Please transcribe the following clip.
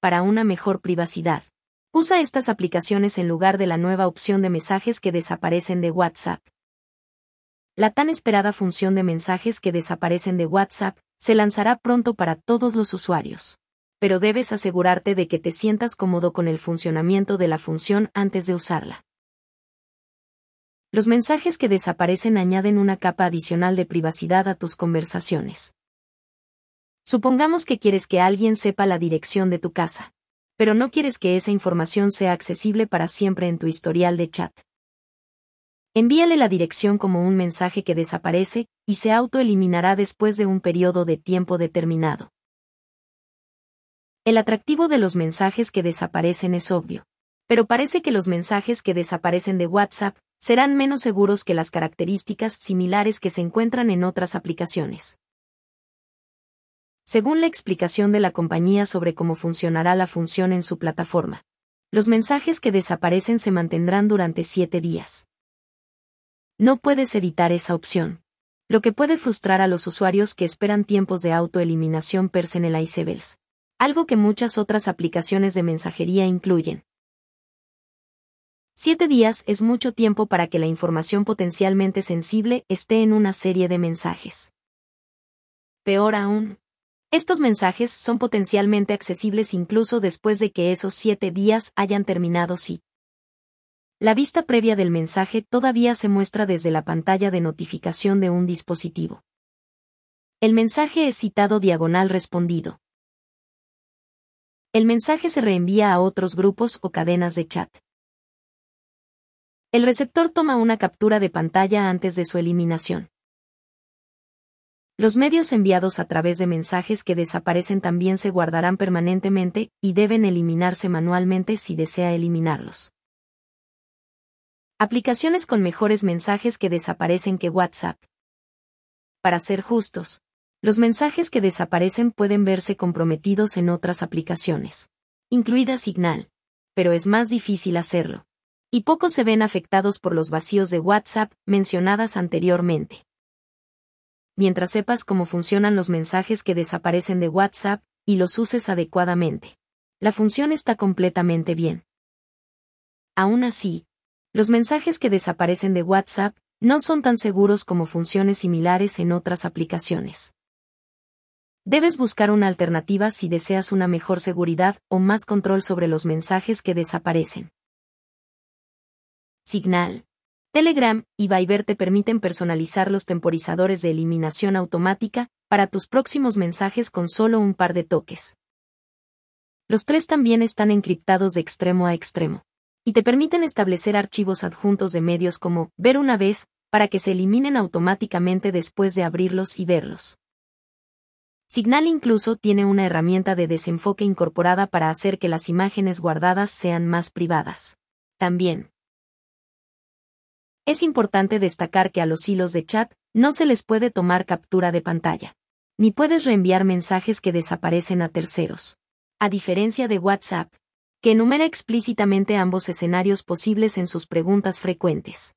para una mejor privacidad. Usa estas aplicaciones en lugar de la nueva opción de mensajes que desaparecen de WhatsApp. La tan esperada función de mensajes que desaparecen de WhatsApp se lanzará pronto para todos los usuarios. Pero debes asegurarte de que te sientas cómodo con el funcionamiento de la función antes de usarla. Los mensajes que desaparecen añaden una capa adicional de privacidad a tus conversaciones. Supongamos que quieres que alguien sepa la dirección de tu casa pero no quieres que esa información sea accesible para siempre en tu historial de chat. Envíale la dirección como un mensaje que desaparece y se autoeliminará después de un periodo de tiempo determinado. El atractivo de los mensajes que desaparecen es obvio. Pero parece que los mensajes que desaparecen de WhatsApp serán menos seguros que las características similares que se encuentran en otras aplicaciones. Según la explicación de la compañía sobre cómo funcionará la función en su plataforma, los mensajes que desaparecen se mantendrán durante siete días. No puedes editar esa opción, lo que puede frustrar a los usuarios que esperan tiempos de autoeliminación personalizables, algo que muchas otras aplicaciones de mensajería incluyen. Siete días es mucho tiempo para que la información potencialmente sensible esté en una serie de mensajes. Peor aún, estos mensajes son potencialmente accesibles incluso después de que esos siete días hayan terminado si. La vista previa del mensaje todavía se muestra desde la pantalla de notificación de un dispositivo. El mensaje es citado diagonal respondido. El mensaje se reenvía a otros grupos o cadenas de chat. El receptor toma una captura de pantalla antes de su eliminación. Los medios enviados a través de mensajes que desaparecen también se guardarán permanentemente y deben eliminarse manualmente si desea eliminarlos. Aplicaciones con mejores mensajes que desaparecen que WhatsApp. Para ser justos, los mensajes que desaparecen pueden verse comprometidos en otras aplicaciones, incluida Signal, pero es más difícil hacerlo. Y pocos se ven afectados por los vacíos de WhatsApp mencionadas anteriormente mientras sepas cómo funcionan los mensajes que desaparecen de WhatsApp y los uses adecuadamente. La función está completamente bien. Aún así, los mensajes que desaparecen de WhatsApp no son tan seguros como funciones similares en otras aplicaciones. Debes buscar una alternativa si deseas una mejor seguridad o más control sobre los mensajes que desaparecen. Signal. Telegram y Viber te permiten personalizar los temporizadores de eliminación automática para tus próximos mensajes con solo un par de toques. Los tres también están encriptados de extremo a extremo. Y te permiten establecer archivos adjuntos de medios como ver una vez, para que se eliminen automáticamente después de abrirlos y verlos. Signal incluso tiene una herramienta de desenfoque incorporada para hacer que las imágenes guardadas sean más privadas. También, es importante destacar que a los hilos de chat no se les puede tomar captura de pantalla. Ni puedes reenviar mensajes que desaparecen a terceros. A diferencia de WhatsApp, que enumera explícitamente ambos escenarios posibles en sus preguntas frecuentes.